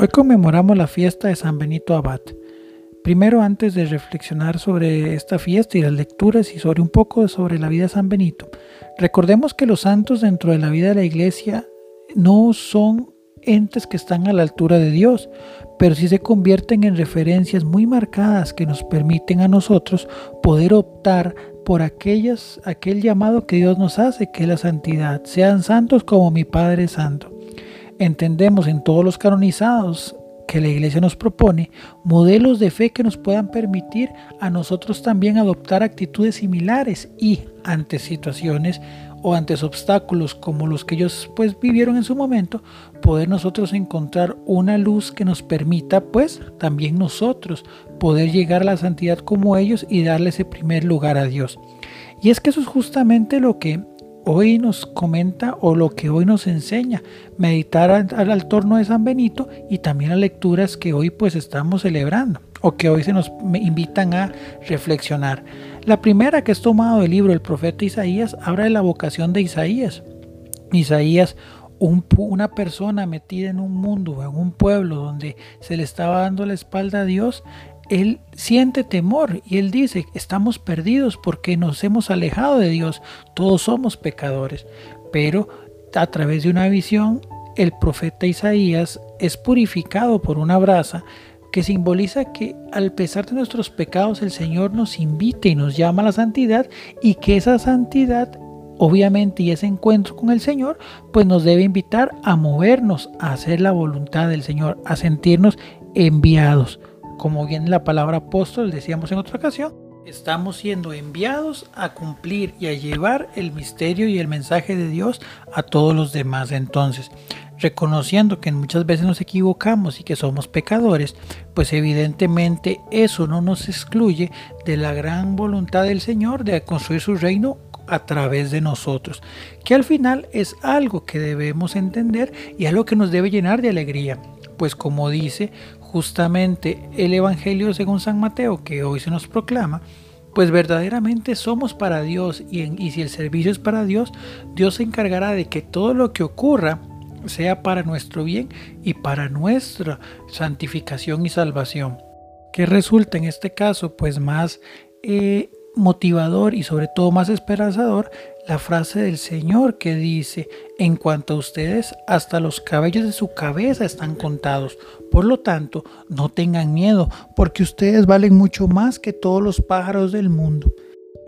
Hoy conmemoramos la fiesta de San Benito Abad. Primero, antes de reflexionar sobre esta fiesta y las lecturas y sobre un poco sobre la vida de San Benito, recordemos que los santos dentro de la vida de la iglesia no son entes que están a la altura de Dios, pero sí se convierten en referencias muy marcadas que nos permiten a nosotros poder optar por aquellas, aquel llamado que Dios nos hace, que es la santidad. Sean santos como mi Padre Santo entendemos en todos los canonizados que la iglesia nos propone modelos de fe que nos puedan permitir a nosotros también adoptar actitudes similares y ante situaciones o ante obstáculos como los que ellos pues vivieron en su momento, poder nosotros encontrar una luz que nos permita pues también nosotros poder llegar a la santidad como ellos y darle ese primer lugar a Dios. Y es que eso es justamente lo que hoy nos comenta o lo que hoy nos enseña, meditar al, torno de San Benito y también las lecturas que hoy pues estamos celebrando o que hoy se nos invitan a reflexionar. La primera que es tomado del libro del profeta Isaías habla de la vocación de Isaías. Isaías, una persona metida en un mundo, en un pueblo donde se le estaba dando la espalda a Dios, él siente temor y él dice, estamos perdidos porque nos hemos alejado de Dios, todos somos pecadores. Pero a través de una visión, el profeta Isaías es purificado por una brasa que simboliza que al pesar de nuestros pecados el Señor nos invita y nos llama a la santidad y que esa santidad obviamente y ese encuentro con el Señor pues nos debe invitar a movernos, a hacer la voluntad del Señor, a sentirnos enviados como bien la palabra apóstol decíamos en otra ocasión, estamos siendo enviados a cumplir y a llevar el misterio y el mensaje de Dios a todos los demás. Entonces, reconociendo que muchas veces nos equivocamos y que somos pecadores, pues evidentemente eso no nos excluye de la gran voluntad del Señor de construir su reino a través de nosotros, que al final es algo que debemos entender y algo que nos debe llenar de alegría, pues como dice justamente el Evangelio según San Mateo que hoy se nos proclama, pues verdaderamente somos para Dios y, si el servicio es para Dios, Dios se encargará de que todo lo que ocurra sea para nuestro bien y para nuestra santificación y salvación. Que resulta en este caso pues más eh, motivador y sobre todo más esperanzador la frase del Señor que dice, en cuanto a ustedes, hasta los cabellos de su cabeza están contados. Por lo tanto, no tengan miedo, porque ustedes valen mucho más que todos los pájaros del mundo.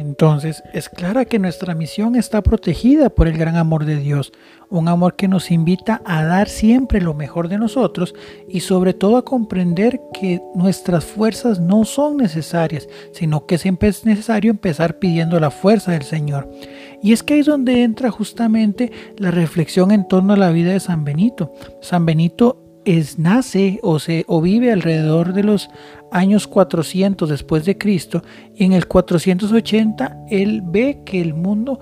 Entonces es clara que nuestra misión está protegida por el gran amor de Dios, un amor que nos invita a dar siempre lo mejor de nosotros y sobre todo a comprender que nuestras fuerzas no son necesarias, sino que siempre es necesario empezar pidiendo la fuerza del Señor. Y es que ahí es donde entra justamente la reflexión en torno a la vida de San Benito. San Benito es, nace o, se, o vive alrededor de los años 400 después de Cristo y en el 480 él ve que el mundo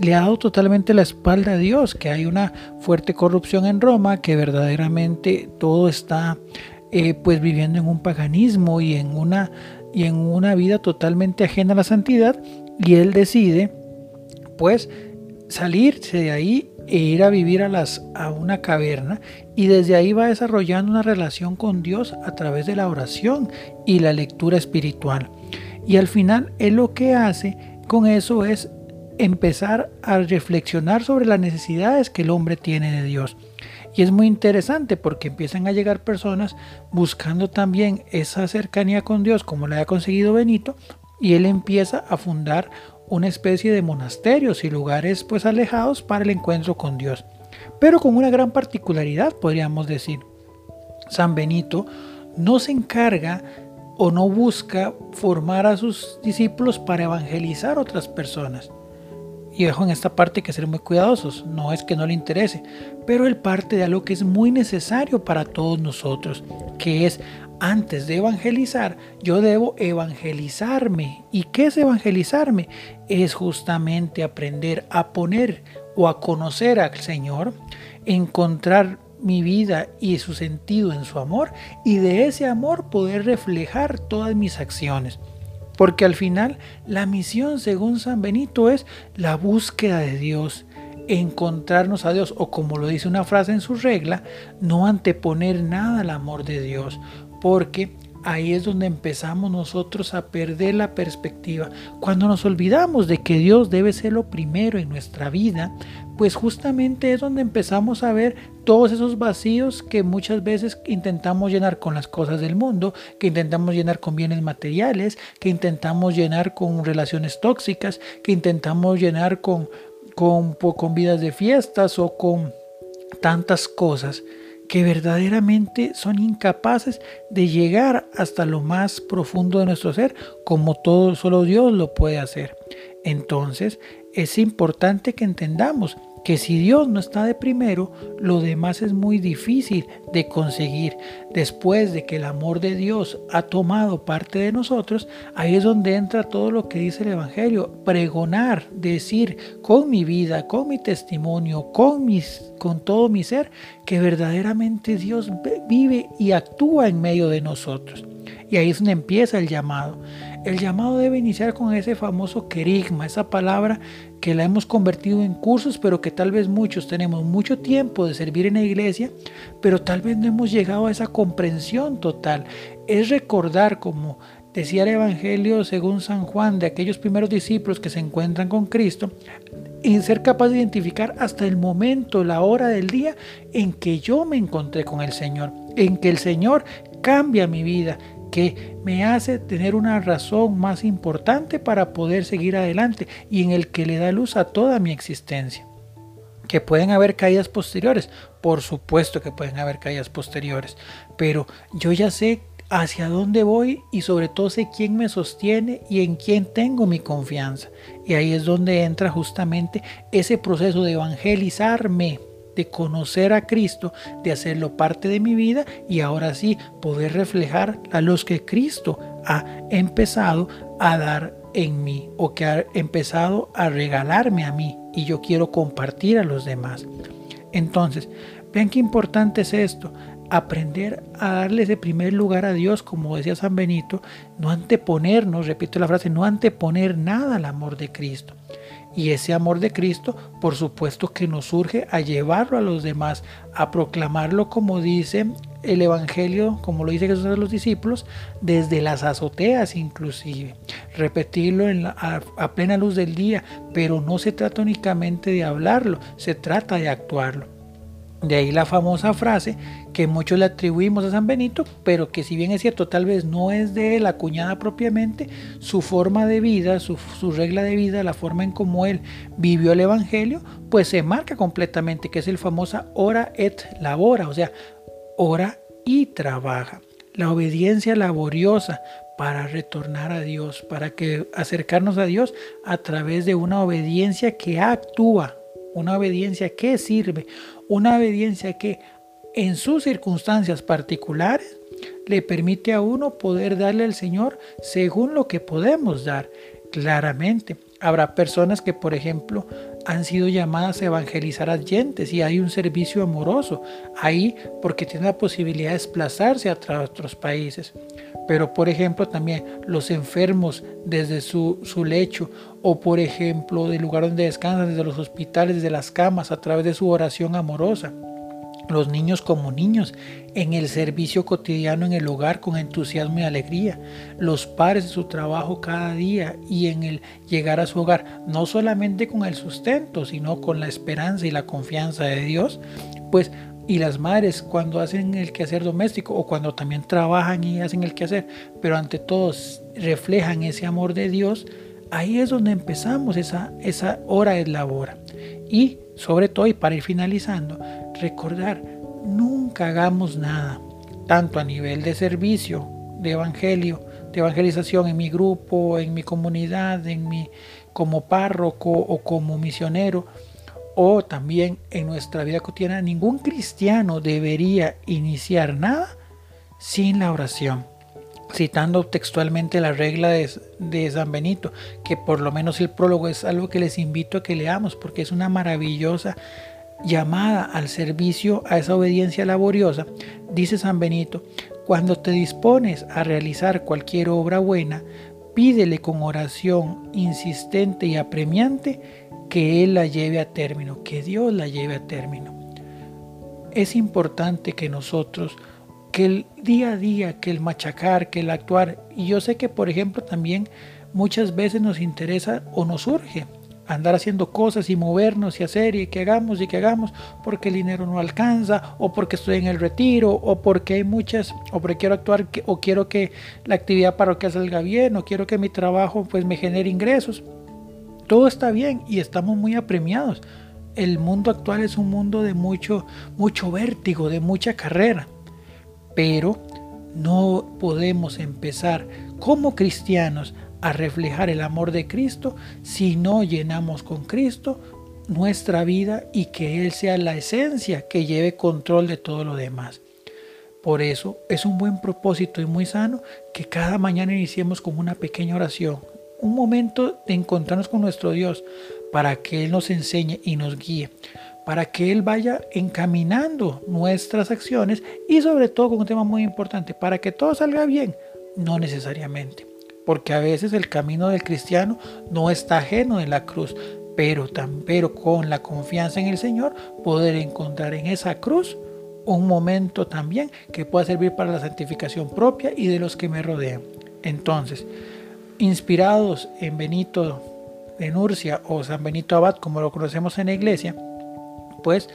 le ha dado totalmente la espalda a Dios, que hay una fuerte corrupción en Roma, que verdaderamente todo está eh, pues viviendo en un paganismo y en una y en una vida totalmente ajena a la santidad y él decide pues salirse de ahí e ir a vivir a, las, a una caverna y desde ahí va desarrollando una relación con Dios a través de la oración y la lectura espiritual. Y al final él lo que hace con eso es empezar a reflexionar sobre las necesidades que el hombre tiene de Dios. Y es muy interesante porque empiezan a llegar personas buscando también esa cercanía con Dios como la ha conseguido Benito y él empieza a fundar una especie de monasterios y lugares pues alejados para el encuentro con Dios. Pero con una gran particularidad podríamos decir. San Benito no se encarga o no busca formar a sus discípulos para evangelizar a otras personas. Y dejo en esta parte que ser muy cuidadosos, no es que no le interese, pero él parte de algo que es muy necesario para todos nosotros, que es antes de evangelizar, yo debo evangelizarme. ¿Y qué es evangelizarme? Es justamente aprender a poner o a conocer al Señor, encontrar mi vida y su sentido en su amor y de ese amor poder reflejar todas mis acciones. Porque al final la misión según San Benito es la búsqueda de Dios, encontrarnos a Dios o como lo dice una frase en su regla, no anteponer nada al amor de Dios, porque ahí es donde empezamos nosotros a perder la perspectiva. Cuando nos olvidamos de que Dios debe ser lo primero en nuestra vida, pues justamente es donde empezamos a ver todos esos vacíos que muchas veces intentamos llenar con las cosas del mundo, que intentamos llenar con bienes materiales, que intentamos llenar con relaciones tóxicas, que intentamos llenar con, con, con vidas de fiestas o con tantas cosas que verdaderamente son incapaces de llegar hasta lo más profundo de nuestro ser, como todo solo Dios lo puede hacer. Entonces, es importante que entendamos que si Dios no está de primero, lo demás es muy difícil de conseguir. Después de que el amor de Dios ha tomado parte de nosotros, ahí es donde entra todo lo que dice el Evangelio. Pregonar, decir con mi vida, con mi testimonio, con, mis, con todo mi ser, que verdaderamente Dios vive y actúa en medio de nosotros. Y ahí es donde empieza el llamado. El llamado debe iniciar con ese famoso querigma, esa palabra que la hemos convertido en cursos, pero que tal vez muchos tenemos mucho tiempo de servir en la iglesia, pero tal vez no hemos llegado a esa comprensión total. Es recordar, como decía el Evangelio según San Juan, de aquellos primeros discípulos que se encuentran con Cristo, y ser capaz de identificar hasta el momento, la hora del día en que yo me encontré con el Señor, en que el Señor cambia mi vida, que me hace tener una razón más importante para poder seguir adelante y en el que le da luz a toda mi existencia. Que pueden haber caídas posteriores, por supuesto que pueden haber caídas posteriores, pero yo ya sé hacia dónde voy y sobre todo sé quién me sostiene y en quién tengo mi confianza. Y ahí es donde entra justamente ese proceso de evangelizarme de conocer a Cristo, de hacerlo parte de mi vida y ahora sí poder reflejar a los que Cristo ha empezado a dar en mí o que ha empezado a regalarme a mí y yo quiero compartir a los demás. Entonces, vean qué importante es esto, aprender a darle ese primer lugar a Dios, como decía San Benito, no anteponernos, repito la frase, no anteponer nada al amor de Cristo. Y ese amor de Cristo, por supuesto que nos surge a llevarlo a los demás, a proclamarlo como dice el Evangelio, como lo dice Jesús a los discípulos, desde las azoteas inclusive. Repetirlo a plena luz del día, pero no se trata únicamente de hablarlo, se trata de actuarlo. De ahí la famosa frase que muchos le atribuimos a San Benito, pero que si bien es cierto, tal vez no es de él acuñada propiamente, su forma de vida, su, regla de vida, la forma en cómo él vivió el Evangelio, pues se marca completamente, que es el famosa ora et labora, o sea, ora y trabaja. La obediencia laboriosa para retornar a Dios, para que acercarnos a Dios a través de una obediencia que actúa, una obediencia que sirve, una obediencia que en sus circunstancias particulares le permite a uno poder darle al Señor según lo que podemos dar. Claramente, habrá personas que, por ejemplo, han sido llamadas a evangelizar a gentes y hay un servicio amoroso ahí porque tienen la posibilidad de desplazarse a otros países. Pero, por ejemplo, también los enfermos desde su, su lecho o, por ejemplo, del lugar donde descansan, desde los hospitales, desde las camas, a través de su oración amorosa los niños como niños, en el servicio cotidiano en el hogar con entusiasmo y alegría, los padres de su trabajo cada día y en el llegar a su hogar, no solamente con el sustento, sino con la esperanza y la confianza de Dios, pues y las madres cuando hacen el quehacer doméstico o cuando también trabajan y hacen el quehacer, pero ante todo reflejan ese amor de Dios, ahí es donde empezamos esa, esa hora de labor. Y sobre todo, y para ir finalizando, recordar, nunca hagamos nada, tanto a nivel de servicio, de evangelio, de evangelización en mi grupo, en mi comunidad, en mi como párroco o como misionero, o también en nuestra vida cotidiana, ningún cristiano debería iniciar nada sin la oración. Citando textualmente la regla de, San Benito, que por lo menos el prólogo es algo que les invito a que leamos, porque es una maravillosa llamada al servicio, a esa obediencia laboriosa. Dice San Benito, cuando te dispones a realizar cualquier obra buena, pídele con oración insistente y apremiante que Él la lleve a término, que Dios la lleve a término. Es importante que nosotros, que el día a día, que el machacar, que el actuar, y yo sé que por ejemplo también muchas veces nos interesa o nos urge andar haciendo cosas y movernos y hacer y que hagamos y que hagamos porque el dinero no alcanza o porque estoy en el retiro o porque hay muchas o porque quiero actuar o quiero que la actividad parroquial salga bien o quiero que mi trabajo pues me genere ingresos. Todo está bien y estamos muy apremiados. El mundo actual es un mundo de mucho mucho vértigo, de mucha carrera. Pero no podemos empezar como cristianos a reflejar el amor de Cristo si no llenamos con Cristo nuestra vida y que Él sea la esencia que lleve control de todo lo demás. Por eso es un buen propósito y muy sano que cada mañana iniciemos con una pequeña oración, un momento de encontrarnos con nuestro Dios para que Él nos enseñe y nos guíe, para que Él vaya encaminando nuestras acciones y sobre todo con un tema muy importante, para que todo salga bien, no necesariamente porque a veces el camino del cristiano no está ajeno de la cruz, pero, con la confianza en el Señor poder encontrar en esa cruz un momento también que pueda servir para la santificación propia y de los que me rodean. Entonces, inspirados en Benito de Nurcia o San Benito Abad, como lo conocemos en la iglesia, pues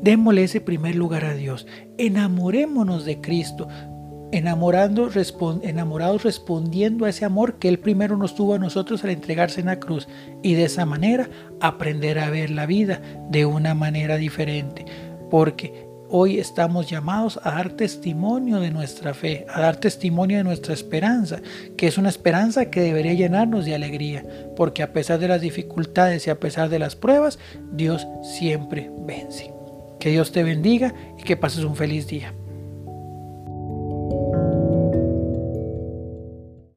démosle ese primer lugar a Dios. Enamorémonos de Cristo, enamorando, enamorados respondiendo a ese amor que Él primero nos tuvo a nosotros al entregarse en la cruz y de esa manera aprender a ver la vida de una manera diferente. Porque hoy estamos llamados a dar testimonio de nuestra fe, a dar testimonio de nuestra esperanza, que es una esperanza que debería llenarnos de alegría, porque a pesar de las dificultades y a pesar de las pruebas, Dios siempre vence. Que Dios te bendiga y que pases un feliz día.